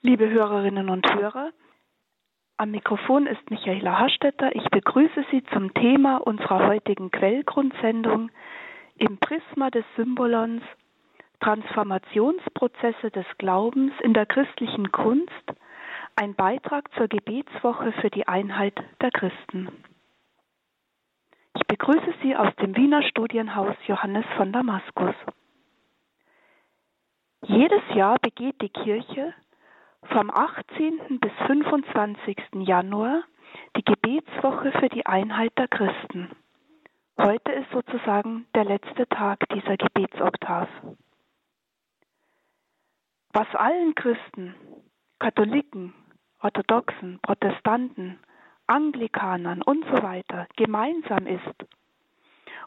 Liebe Hörerinnen und Hörer, am Mikrofon ist Michaela Hastetter. Ich begrüße Sie zum Thema unserer heutigen Quellgrundsendung im Prisma des Symbolons Transformationsprozesse des Glaubens in der christlichen Kunst, ein Beitrag zur Gebetswoche für die Einheit der Christen. Ich begrüße Sie aus dem Wiener Studienhaus Johannes von Damaskus. Jedes Jahr begeht die Kirche vom 18. bis 25. Januar die Gebetswoche für die Einheit der Christen. Heute ist sozusagen der letzte Tag dieser Gebetsoktav. Was allen Christen, Katholiken, Orthodoxen, Protestanten, Anglikanern und so weiter gemeinsam ist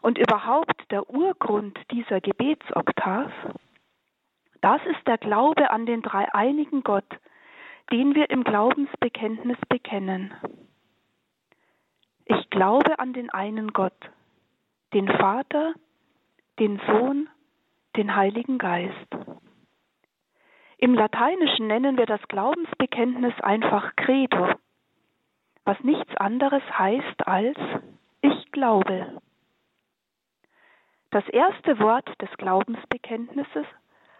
und überhaupt der Urgrund dieser Gebetsoktav, das ist der Glaube an den dreieinigen Gott, den wir im Glaubensbekenntnis bekennen. Ich glaube an den einen Gott, den Vater, den Sohn, den Heiligen Geist. Im Lateinischen nennen wir das Glaubensbekenntnis einfach Credo, was nichts anderes heißt als ich glaube. Das erste Wort des Glaubensbekenntnisses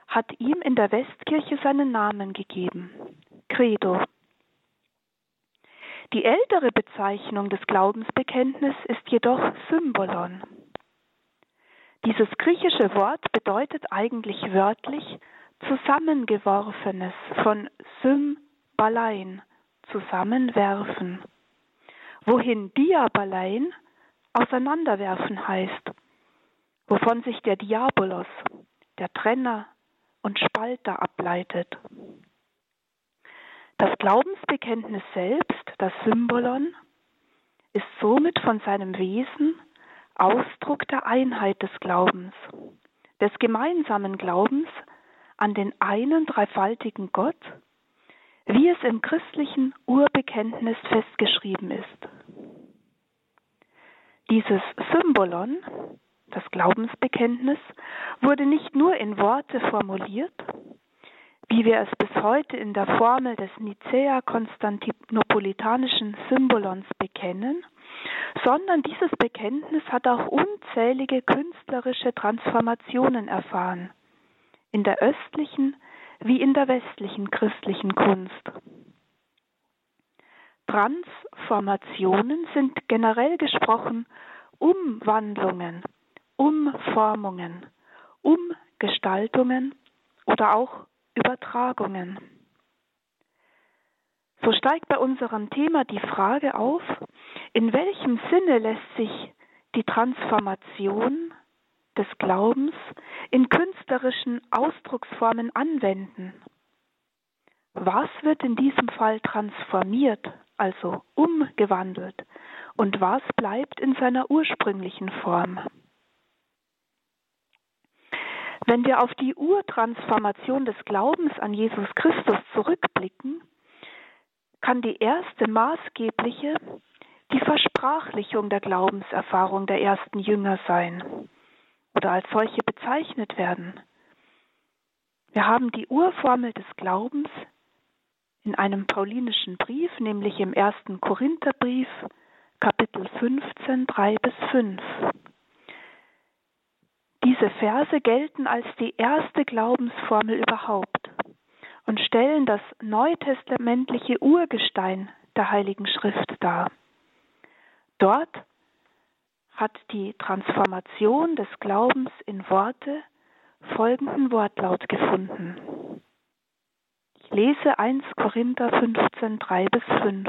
hat ihm in der Westkirche seinen Namen gegeben, Credo. Die ältere Bezeichnung des Glaubensbekenntnisses ist jedoch Symbolon. Dieses griechische Wort bedeutet eigentlich wörtlich zusammengeworfenes von Symbalein, zusammenwerfen, wohin Diabalein auseinanderwerfen heißt, wovon sich der Diabolos, der Trenner, und Spalter ableitet. Das Glaubensbekenntnis selbst, das Symbolon, ist somit von seinem Wesen Ausdruck der Einheit des Glaubens, des gemeinsamen Glaubens an den einen dreifaltigen Gott, wie es im christlichen Urbekenntnis festgeschrieben ist. Dieses Symbolon das Glaubensbekenntnis wurde nicht nur in Worte formuliert, wie wir es bis heute in der Formel des Nicäa-Konstantinopolitanischen Symbolons bekennen, sondern dieses Bekenntnis hat auch unzählige künstlerische Transformationen erfahren, in der östlichen wie in der westlichen christlichen Kunst. Transformationen sind generell gesprochen Umwandlungen Umformungen, Umgestaltungen oder auch Übertragungen. So steigt bei unserem Thema die Frage auf, in welchem Sinne lässt sich die Transformation des Glaubens in künstlerischen Ausdrucksformen anwenden. Was wird in diesem Fall transformiert, also umgewandelt, und was bleibt in seiner ursprünglichen Form? Wenn wir auf die Urtransformation des Glaubens an Jesus Christus zurückblicken, kann die erste maßgebliche die Versprachlichung der Glaubenserfahrung der ersten Jünger sein oder als solche bezeichnet werden. Wir haben die Urformel des Glaubens in einem paulinischen Brief, nämlich im ersten Korintherbrief, Kapitel 15, 3 bis 5. Diese Verse gelten als die erste Glaubensformel überhaupt und stellen das neutestamentliche Urgestein der Heiligen Schrift dar. Dort hat die Transformation des Glaubens in Worte folgenden Wortlaut gefunden. Ich lese 1 Korinther 15, 3 bis 5.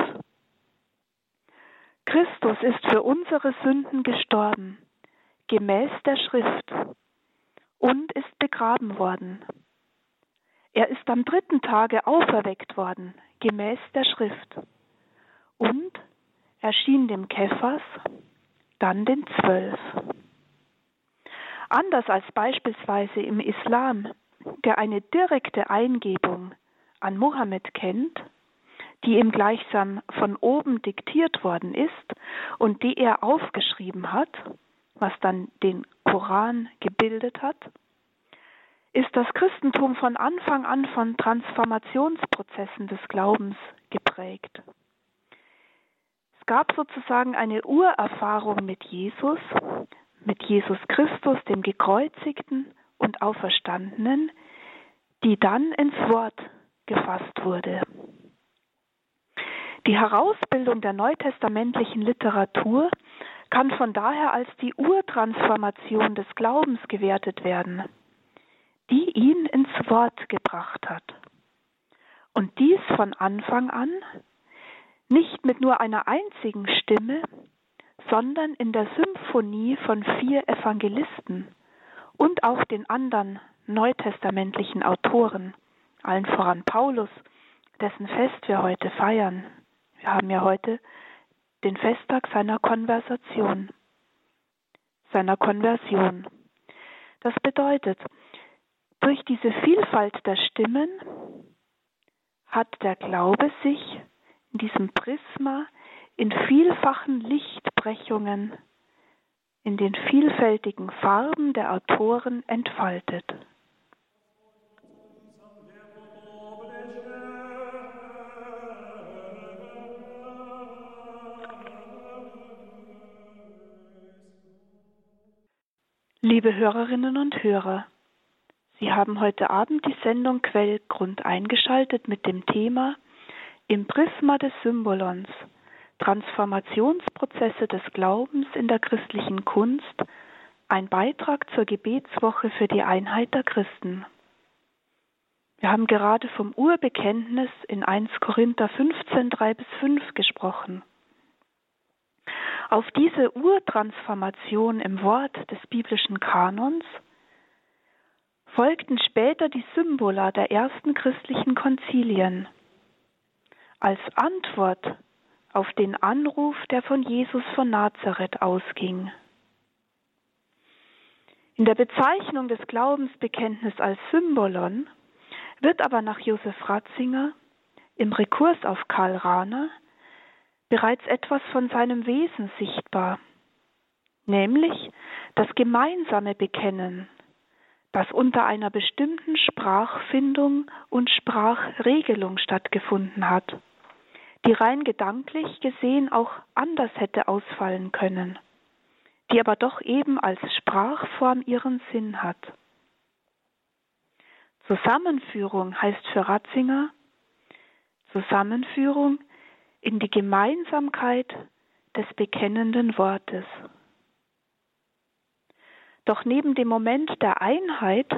Christus ist für unsere Sünden gestorben gemäß der Schrift und ist begraben worden. Er ist am dritten Tage auferweckt worden, gemäß der Schrift, und erschien dem Kephas, dann den Zwölf. Anders als beispielsweise im Islam, der eine direkte Eingebung an Mohammed kennt, die ihm gleichsam von oben diktiert worden ist und die er aufgeschrieben hat, was dann den Koran gebildet hat, ist das Christentum von Anfang an von Transformationsprozessen des Glaubens geprägt. Es gab sozusagen eine Urerfahrung mit Jesus, mit Jesus Christus, dem gekreuzigten und auferstandenen, die dann ins Wort gefasst wurde. Die Herausbildung der neutestamentlichen Literatur kann von daher als die Urtransformation des Glaubens gewertet werden, die ihn ins Wort gebracht hat. Und dies von Anfang an, nicht mit nur einer einzigen Stimme, sondern in der Symphonie von vier Evangelisten und auch den anderen neutestamentlichen Autoren, allen voran Paulus, dessen Fest wir heute feiern. Wir haben ja heute den Festtag seiner Konversation, seiner Konversion. Das bedeutet, durch diese Vielfalt der Stimmen hat der Glaube sich in diesem Prisma in vielfachen Lichtbrechungen, in den vielfältigen Farben der Autoren entfaltet. Liebe Hörerinnen und Hörer, Sie haben heute Abend die Sendung Quellgrund eingeschaltet mit dem Thema Im Prisma des Symbolons Transformationsprozesse des Glaubens in der christlichen Kunst, ein Beitrag zur Gebetswoche für die Einheit der Christen. Wir haben gerade vom Urbekenntnis in 1 Korinther 15, 3 bis 5 gesprochen. Auf diese Urtransformation im Wort des biblischen Kanons folgten später die Symbola der ersten christlichen Konzilien. Als Antwort auf den Anruf, der von Jesus von Nazareth ausging. In der Bezeichnung des Glaubensbekenntnisses als Symbolon wird aber nach Josef Ratzinger im Rekurs auf Karl Rahner bereits etwas von seinem Wesen sichtbar, nämlich das gemeinsame Bekennen, das unter einer bestimmten Sprachfindung und Sprachregelung stattgefunden hat, die rein gedanklich gesehen auch anders hätte ausfallen können, die aber doch eben als Sprachform ihren Sinn hat. Zusammenführung heißt für Ratzinger Zusammenführung in die Gemeinsamkeit des bekennenden Wortes. Doch neben dem Moment der Einheit,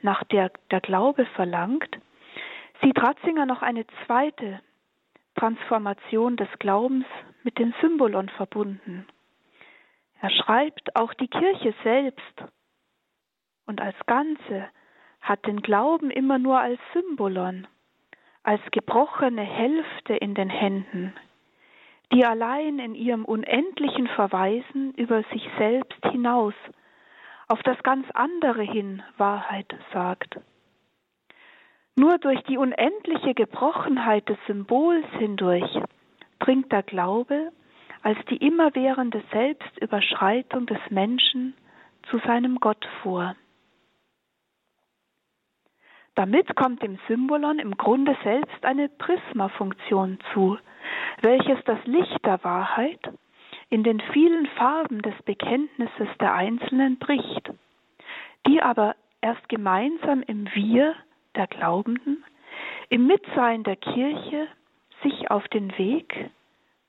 nach der der Glaube verlangt, sieht Ratzinger noch eine zweite Transformation des Glaubens mit den Symbolon verbunden. Er schreibt, auch die Kirche selbst und als Ganze hat den Glauben immer nur als Symbolon, als gebrochene Hälfte in den Händen, die allein in ihrem unendlichen Verweisen über sich selbst hinaus auf das ganz andere hin Wahrheit sagt. Nur durch die unendliche Gebrochenheit des Symbols hindurch dringt der Glaube als die immerwährende Selbstüberschreitung des Menschen zu seinem Gott vor. Damit kommt dem Symbolon im Grunde selbst eine Prismafunktion zu, welches das Licht der Wahrheit in den vielen Farben des Bekenntnisses der Einzelnen bricht, die aber erst gemeinsam im Wir der Glaubenden, im Mitsein der Kirche sich auf den Weg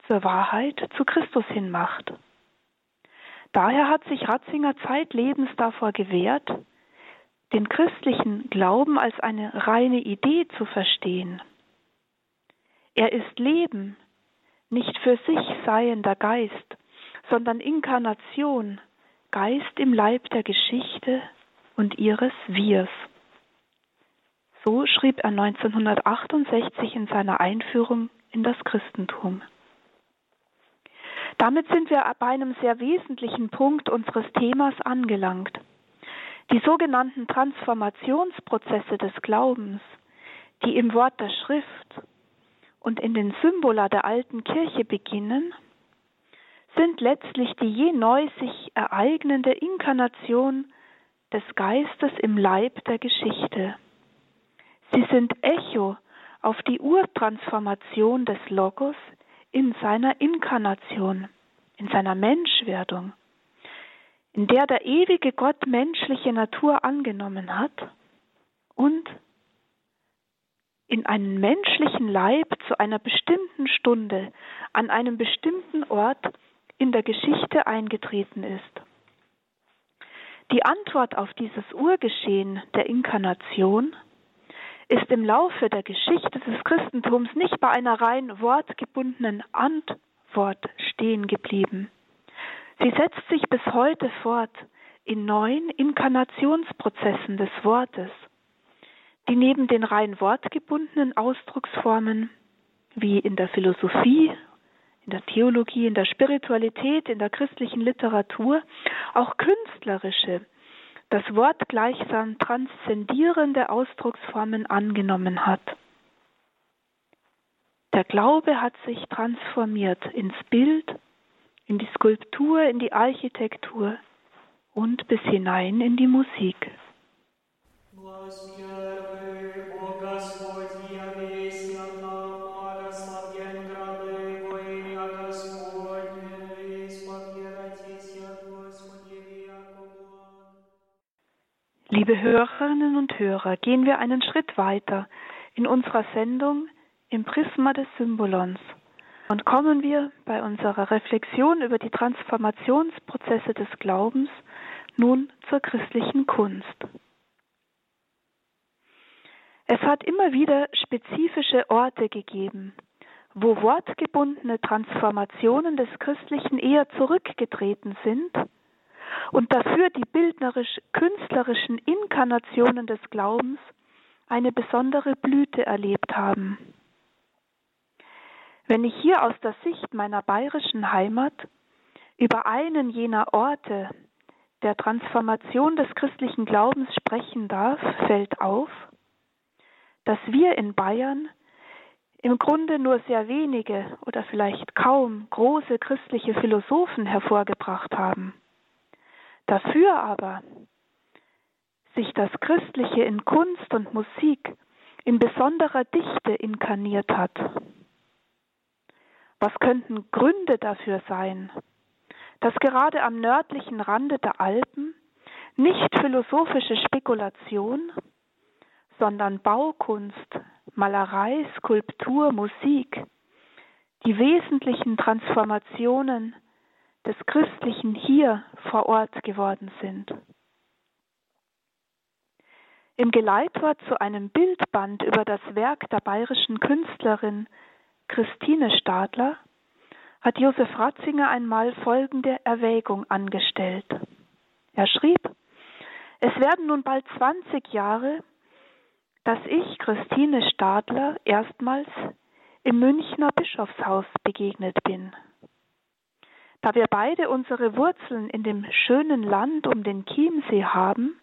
zur Wahrheit zu Christus hin macht. Daher hat sich Ratzinger zeitlebens davor gewehrt, den christlichen Glauben als eine reine Idee zu verstehen. Er ist Leben, nicht für sich seiender Geist, sondern Inkarnation, Geist im Leib der Geschichte und ihres Wirs. So schrieb er 1968 in seiner Einführung in das Christentum. Damit sind wir bei einem sehr wesentlichen Punkt unseres Themas angelangt. Die sogenannten Transformationsprozesse des Glaubens, die im Wort der Schrift und in den Symbola der alten Kirche beginnen, sind letztlich die je neu sich ereignende Inkarnation des Geistes im Leib der Geschichte. Sie sind Echo auf die Urtransformation des Logos in seiner Inkarnation, in seiner Menschwerdung, in der der ewige Gott menschliche Natur angenommen hat und in einen menschlichen Leib zu einer bestimmten Stunde an einem bestimmten Ort in der Geschichte eingetreten ist. Die Antwort auf dieses Urgeschehen der Inkarnation ist im Laufe der Geschichte des Christentums nicht bei einer rein wortgebundenen Antwort stehen geblieben. Sie setzt sich bis heute fort in neuen Inkarnationsprozessen des Wortes, die neben den rein wortgebundenen Ausdrucksformen wie in der Philosophie, in der Theologie, in der Spiritualität, in der christlichen Literatur auch künstlerische, das Wort gleichsam transzendierende Ausdrucksformen angenommen hat. Der Glaube hat sich transformiert ins Bild, in die Skulptur, in die Architektur und bis hinein in die Musik. Liebe Hörerinnen und Hörer, gehen wir einen Schritt weiter in unserer Sendung im Prisma des Symbolons und kommen wir bei unserer Reflexion über die Transformationsprozesse des Glaubens nun zur christlichen Kunst. Es hat immer wieder spezifische Orte gegeben, wo wortgebundene Transformationen des Christlichen eher zurückgetreten sind und dafür die bildnerisch-künstlerischen Inkarnationen des Glaubens eine besondere Blüte erlebt haben. Wenn ich hier aus der Sicht meiner bayerischen Heimat über einen jener Orte der Transformation des christlichen Glaubens sprechen darf, fällt auf, dass wir in Bayern im Grunde nur sehr wenige oder vielleicht kaum große christliche Philosophen hervorgebracht haben. Dafür aber sich das Christliche in Kunst und Musik in besonderer Dichte inkarniert hat. Was könnten Gründe dafür sein, dass gerade am nördlichen Rande der Alpen nicht philosophische Spekulation, sondern Baukunst, Malerei, Skulptur, Musik die wesentlichen Transformationen des Christlichen hier vor Ort geworden sind. Im Geleitwort zu einem Bildband über das Werk der bayerischen Künstlerin Christine Stadler hat Josef Ratzinger einmal folgende Erwägung angestellt. Er schrieb, es werden nun bald 20 Jahre, dass ich Christine Stadler erstmals im Münchner Bischofshaus begegnet bin. Da wir beide unsere Wurzeln in dem schönen Land um den Chiemsee haben,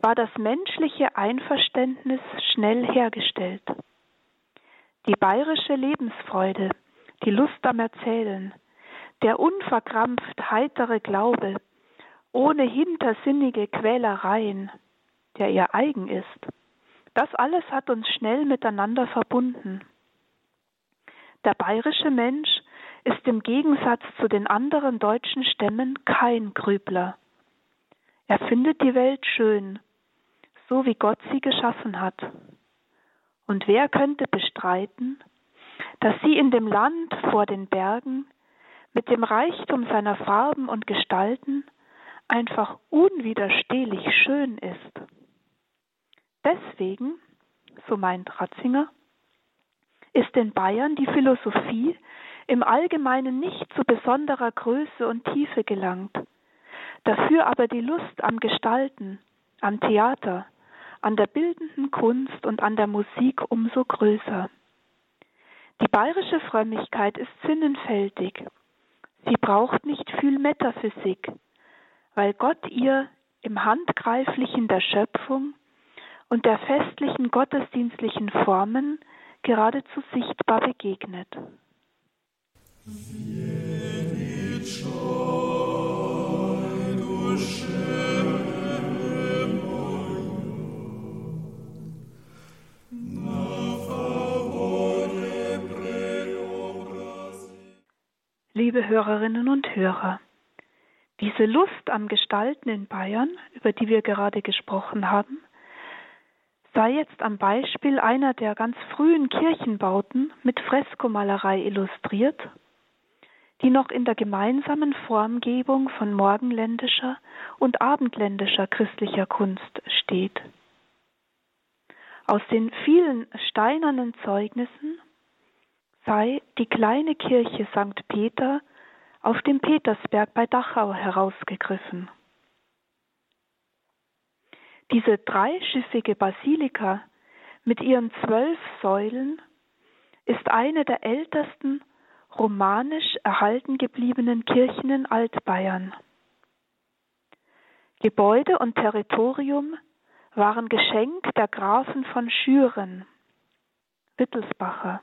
war das menschliche Einverständnis schnell hergestellt. Die bayerische Lebensfreude, die Lust am Erzählen, der unverkrampft heitere Glaube, ohne hintersinnige Quälereien, der ihr eigen ist, das alles hat uns schnell miteinander verbunden. Der bayerische Mensch ist im Gegensatz zu den anderen deutschen Stämmen kein Grübler. Er findet die Welt schön, so wie Gott sie geschaffen hat. Und wer könnte bestreiten, dass sie in dem Land vor den Bergen mit dem Reichtum seiner Farben und Gestalten einfach unwiderstehlich schön ist. Deswegen, so meint Ratzinger, ist in Bayern die Philosophie im Allgemeinen nicht zu besonderer Größe und Tiefe gelangt, dafür aber die Lust am Gestalten, am Theater, an der bildenden Kunst und an der Musik umso größer. Die bayerische Frömmigkeit ist sinnenfältig. Sie braucht nicht viel Metaphysik, weil Gott ihr im Handgreiflichen der Schöpfung und der festlichen gottesdienstlichen Formen geradezu sichtbar begegnet. Liebe Hörerinnen und Hörer, diese Lust am Gestalten in Bayern, über die wir gerade gesprochen haben, sei jetzt am Beispiel einer der ganz frühen Kirchenbauten mit Freskomalerei illustriert, die noch in der gemeinsamen Formgebung von morgenländischer und abendländischer christlicher Kunst steht. Aus den vielen steinernen Zeugnissen sei die kleine Kirche St. Peter auf dem Petersberg bei Dachau herausgegriffen. Diese dreischiffige Basilika mit ihren zwölf Säulen ist eine der ältesten romanisch erhalten gebliebenen Kirchen in Altbayern. Gebäude und Territorium waren Geschenk der Grafen von Schüren, Wittelsbacher,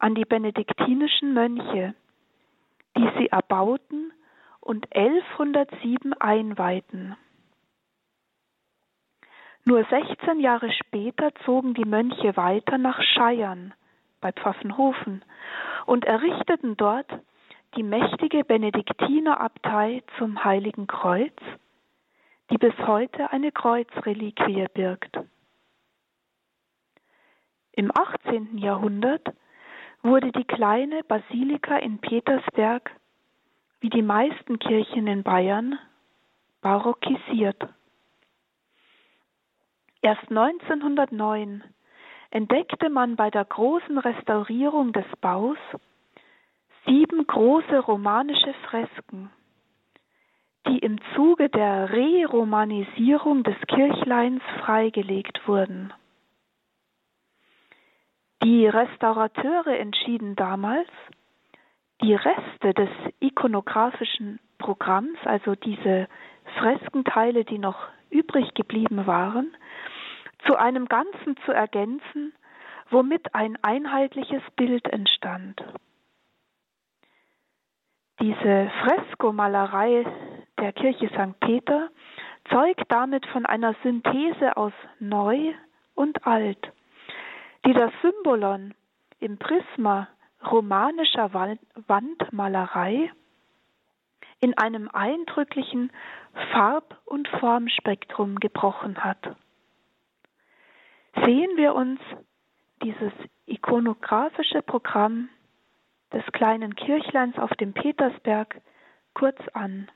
an die benediktinischen Mönche, die sie erbauten und 1107 einweihten. Nur 16 Jahre später zogen die Mönche weiter nach Scheiern bei Pfaffenhofen und errichteten dort die mächtige Benediktinerabtei zum Heiligen Kreuz, die bis heute eine Kreuzreliquie birgt. Im 18. Jahrhundert wurde die kleine Basilika in Petersberg, wie die meisten Kirchen in Bayern, barockisiert. Erst 1909 entdeckte man bei der großen Restaurierung des Baus sieben große romanische Fresken, die im Zuge der Reromanisierung des Kirchleins freigelegt wurden. Die Restaurateure entschieden damals, die Reste des ikonografischen Programms, also diese Freskenteile, die noch übrig geblieben waren, zu einem Ganzen zu ergänzen, womit ein einheitliches Bild entstand. Diese Freskomalerei der Kirche St. Peter zeugt damit von einer Synthese aus Neu und Alt, die das Symbolon im Prisma romanischer Wandmalerei in einem eindrücklichen Farb- und Formspektrum gebrochen hat. Sehen wir uns dieses ikonografische Programm des kleinen Kirchleins auf dem Petersberg kurz an.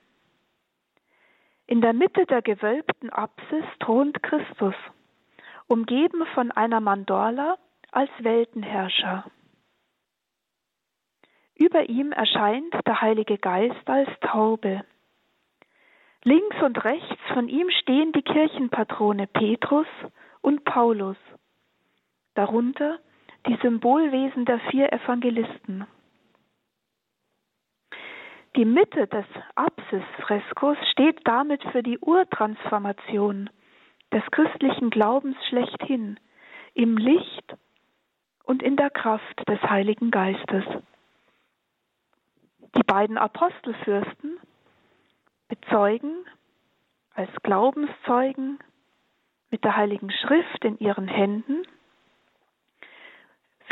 In der Mitte der gewölbten Apsis thront Christus, umgeben von einer Mandorla als Weltenherrscher. Über ihm erscheint der Heilige Geist als Taube. Links und rechts von ihm stehen die Kirchenpatrone Petrus und Paulus, darunter die Symbolwesen der vier Evangelisten. Die Mitte des Apsisfreskos steht damit für die Urtransformation des christlichen Glaubens schlechthin im Licht und in der Kraft des Heiligen Geistes. Die beiden Apostelfürsten bezeugen als Glaubenszeugen mit der Heiligen Schrift in ihren Händen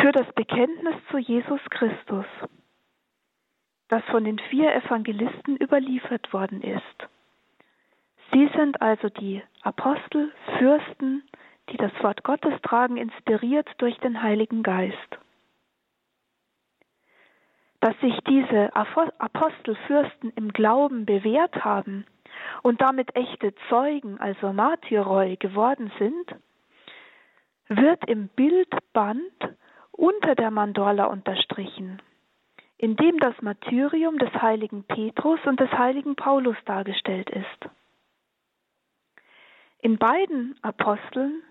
für das Bekenntnis zu Jesus Christus, das von den vier Evangelisten überliefert worden ist. Sie sind also die Apostel, Fürsten, die das Wort Gottes tragen, inspiriert durch den Heiligen Geist dass sich diese Apostelfürsten im Glauben bewährt haben und damit echte Zeugen, also Martyroi geworden sind, wird im Bildband unter der Mandorla unterstrichen, in dem das Martyrium des heiligen Petrus und des heiligen Paulus dargestellt ist. In beiden Aposteln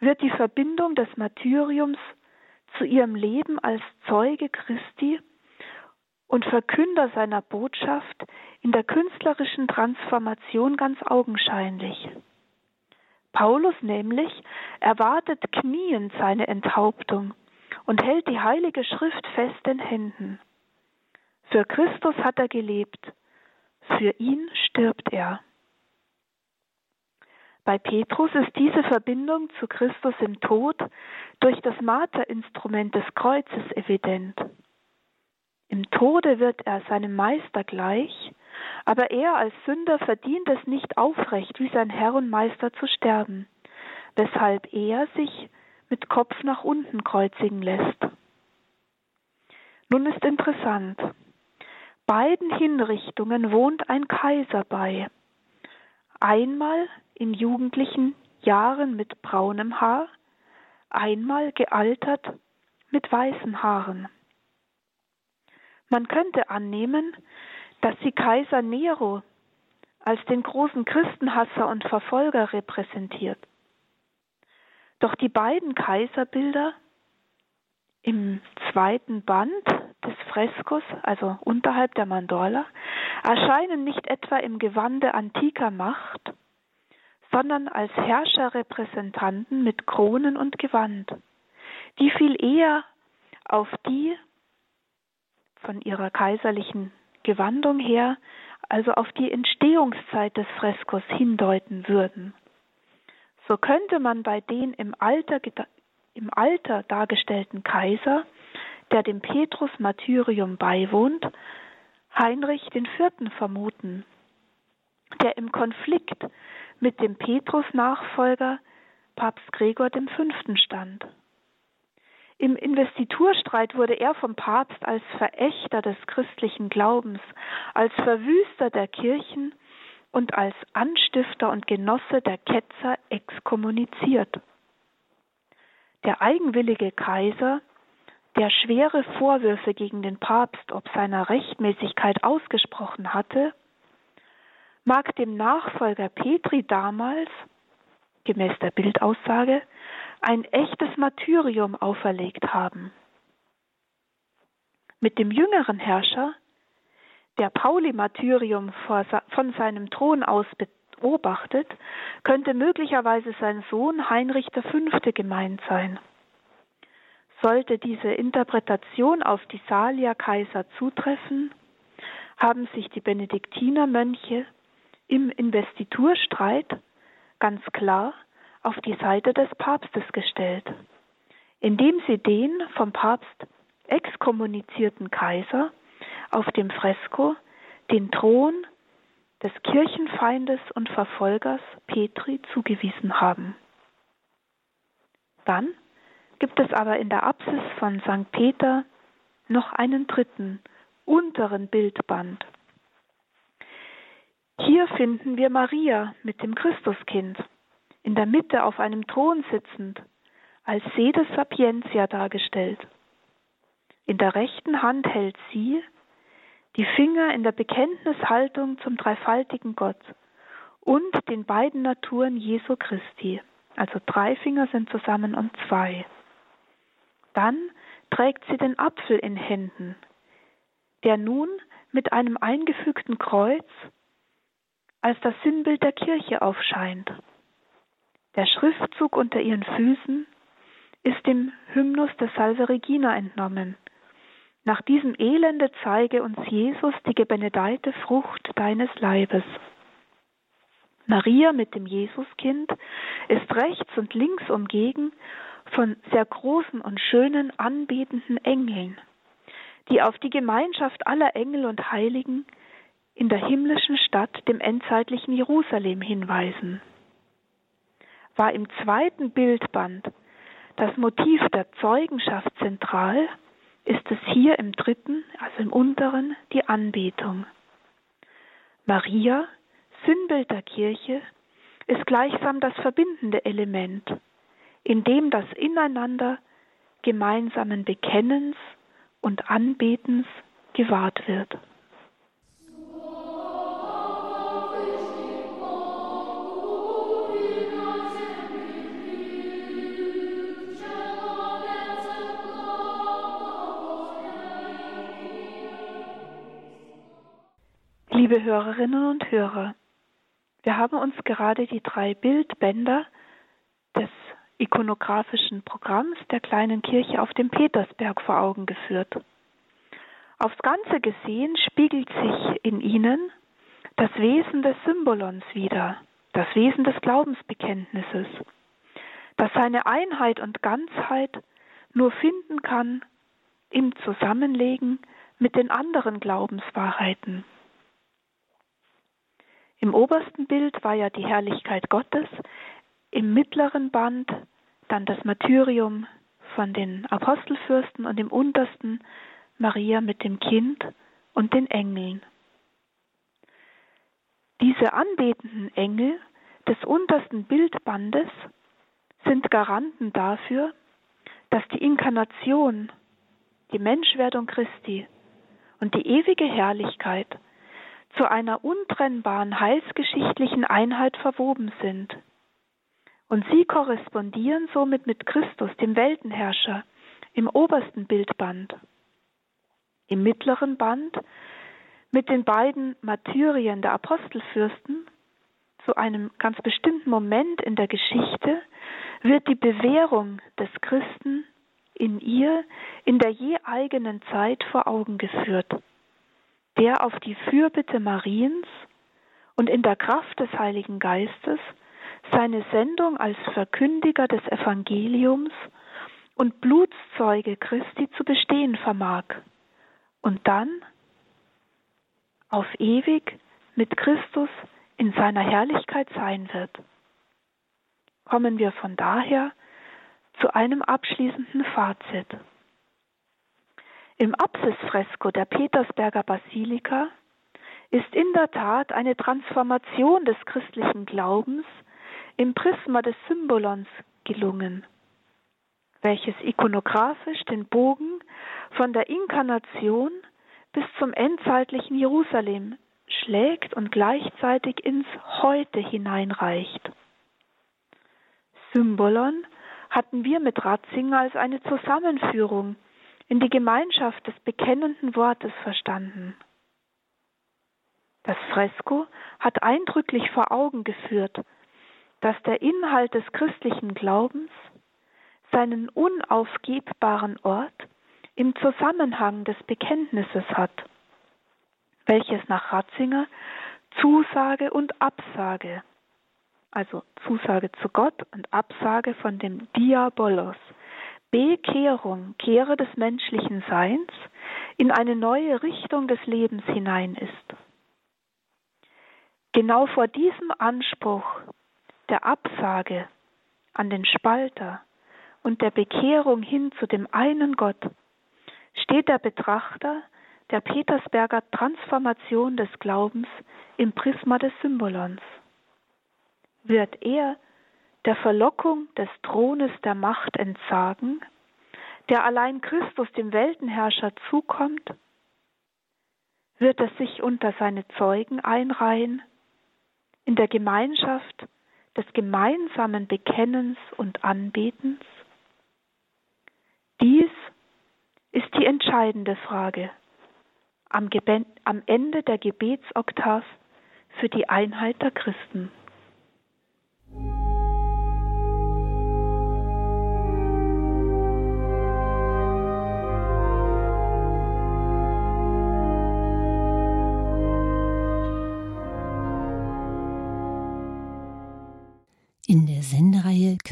wird die Verbindung des Martyriums zu ihrem Leben als Zeuge Christi und Verkünder seiner Botschaft in der künstlerischen Transformation ganz augenscheinlich. Paulus nämlich erwartet kniend seine Enthauptung und hält die heilige Schrift fest in Händen. Für Christus hat er gelebt, für ihn stirbt er. Bei Petrus ist diese Verbindung zu Christus im Tod durch das Marterinstrument des Kreuzes evident. Im Tode wird er seinem Meister gleich, aber er als Sünder verdient es nicht aufrecht, wie sein Herr und Meister zu sterben, weshalb er sich mit Kopf nach unten kreuzigen lässt. Nun ist interessant, beiden Hinrichtungen wohnt ein Kaiser bei. Einmal in jugendlichen Jahren mit braunem Haar, einmal gealtert mit weißen Haaren. Man könnte annehmen, dass sie Kaiser Nero als den großen Christenhasser und Verfolger repräsentiert. Doch die beiden Kaiserbilder im zweiten Band des Freskos, also unterhalb der Mandorla, erscheinen nicht etwa im Gewande antiker Macht, sondern als Herrscherrepräsentanten mit Kronen und Gewand, die viel eher auf die von ihrer kaiserlichen Gewandung her, also auf die Entstehungszeit des Freskos hindeuten würden. So könnte man bei den im Alter, im Alter dargestellten Kaiser, der dem Petrus-Martyrium beiwohnt, Heinrich IV. vermuten, der im Konflikt mit dem Petrus-Nachfolger Papst Gregor V. stand. Im Investiturstreit wurde er vom Papst als Verächter des christlichen Glaubens, als Verwüster der Kirchen und als Anstifter und Genosse der Ketzer exkommuniziert. Der eigenwillige Kaiser, der schwere Vorwürfe gegen den Papst ob seiner Rechtmäßigkeit ausgesprochen hatte, mag dem Nachfolger Petri damals, gemäß der Bildaussage, ein echtes Martyrium auferlegt haben. Mit dem jüngeren Herrscher, der Pauli-Martyrium von seinem Thron aus beobachtet, könnte möglicherweise sein Sohn Heinrich V. gemeint sein. Sollte diese Interpretation auf die Salier-Kaiser zutreffen, haben sich die Benediktinermönche im Investiturstreit ganz klar auf die Seite des Papstes gestellt, indem sie den vom Papst exkommunizierten Kaiser auf dem Fresko den Thron des Kirchenfeindes und Verfolgers Petri zugewiesen haben. Dann gibt es aber in der Apsis von St. Peter noch einen dritten, unteren Bildband. Hier finden wir Maria mit dem Christuskind in der Mitte auf einem Thron sitzend, als Sede Sapientia dargestellt. In der rechten Hand hält sie die Finger in der Bekenntnishaltung zum dreifaltigen Gott und den beiden Naturen Jesu Christi. Also drei Finger sind zusammen und zwei. Dann trägt sie den Apfel in Händen, der nun mit einem eingefügten Kreuz als das Sinnbild der Kirche aufscheint. Der Schriftzug unter ihren Füßen ist dem Hymnus der Salve Regina entnommen. Nach diesem Elende zeige uns Jesus die gebenedeite Frucht deines Leibes. Maria mit dem Jesuskind ist rechts und links umgeben von sehr großen und schönen anbetenden Engeln, die auf die Gemeinschaft aller Engel und Heiligen in der himmlischen Stadt, dem endzeitlichen Jerusalem hinweisen war im zweiten Bildband das Motiv der Zeugenschaft zentral, ist es hier im dritten, also im unteren, die Anbetung. Maria, Sinnbild der Kirche, ist gleichsam das verbindende Element, in dem das Ineinander gemeinsamen Bekennens und Anbetens gewahrt wird. Liebe Hörerinnen und Hörer, wir haben uns gerade die drei Bildbänder des ikonografischen Programms der kleinen Kirche auf dem Petersberg vor Augen geführt. Aufs Ganze gesehen spiegelt sich in ihnen das Wesen des Symbolons wider, das Wesen des Glaubensbekenntnisses, das seine Einheit und Ganzheit nur finden kann im Zusammenlegen mit den anderen Glaubenswahrheiten. Im obersten Bild war ja die Herrlichkeit Gottes, im mittleren Band dann das Martyrium von den Apostelfürsten und im untersten Maria mit dem Kind und den Engeln. Diese anbetenden Engel des untersten Bildbandes sind Garanten dafür, dass die Inkarnation, die Menschwerdung Christi und die ewige Herrlichkeit zu einer untrennbaren heilsgeschichtlichen Einheit verwoben sind. Und sie korrespondieren somit mit Christus, dem Weltenherrscher, im obersten Bildband. Im mittleren Band mit den beiden Martyrien der Apostelfürsten zu einem ganz bestimmten Moment in der Geschichte wird die Bewährung des Christen in ihr in der je eigenen Zeit vor Augen geführt, der auf die Fürbitte Mariens und in der Kraft des Heiligen Geistes seine Sendung als Verkündiger des Evangeliums und Blutszeuge Christi zu bestehen vermag und dann auf ewig mit Christus in seiner Herrlichkeit sein wird. Kommen wir von daher zu einem abschließenden Fazit. Im Apsisfresko der Petersberger Basilika ist in der Tat eine Transformation des christlichen Glaubens im Prisma des Symbolons gelungen, welches ikonografisch den Bogen von der Inkarnation bis zum endzeitlichen Jerusalem schlägt und gleichzeitig ins Heute hineinreicht. Symbolon hatten wir mit Ratzinger als eine Zusammenführung in die Gemeinschaft des bekennenden Wortes verstanden. Das Fresko hat eindrücklich vor Augen geführt, dass der Inhalt des christlichen Glaubens seinen unaufgebbaren Ort im Zusammenhang des Bekenntnisses hat, welches nach Ratzinger Zusage und Absage also Zusage zu Gott und Absage von dem Diabolos, Bekehrung, Kehre des menschlichen Seins in eine neue Richtung des Lebens hinein ist. Genau vor diesem Anspruch der Absage an den Spalter und der Bekehrung hin zu dem einen Gott steht der Betrachter der Petersberger Transformation des Glaubens im Prisma des Symbolons wird er der Verlockung des Thrones der Macht entsagen, der allein Christus dem Weltenherrscher zukommt? Wird er sich unter seine Zeugen einreihen, in der Gemeinschaft des gemeinsamen Bekennens und Anbetens? Dies ist die entscheidende Frage am, Ende der Gebetsoktav für die Einheit der Christen.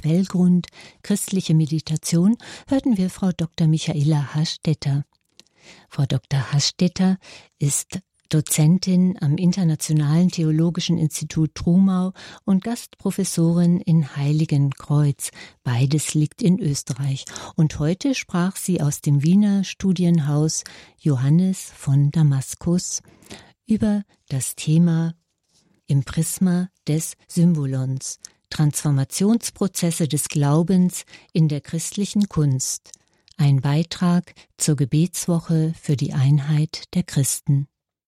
Quellgrund Christliche Meditation hörten wir Frau Dr. Michaela Hastetter. Frau Dr. Hastetter ist Dozentin am Internationalen Theologischen Institut Trumau und Gastprofessorin in Heiligenkreuz. Beides liegt in Österreich. Und heute sprach sie aus dem Wiener Studienhaus Johannes von Damaskus über das Thema im Prisma des Symbolons. Transformationsprozesse des Glaubens in der christlichen Kunst. Ein Beitrag zur Gebetswoche für die Einheit der Christen.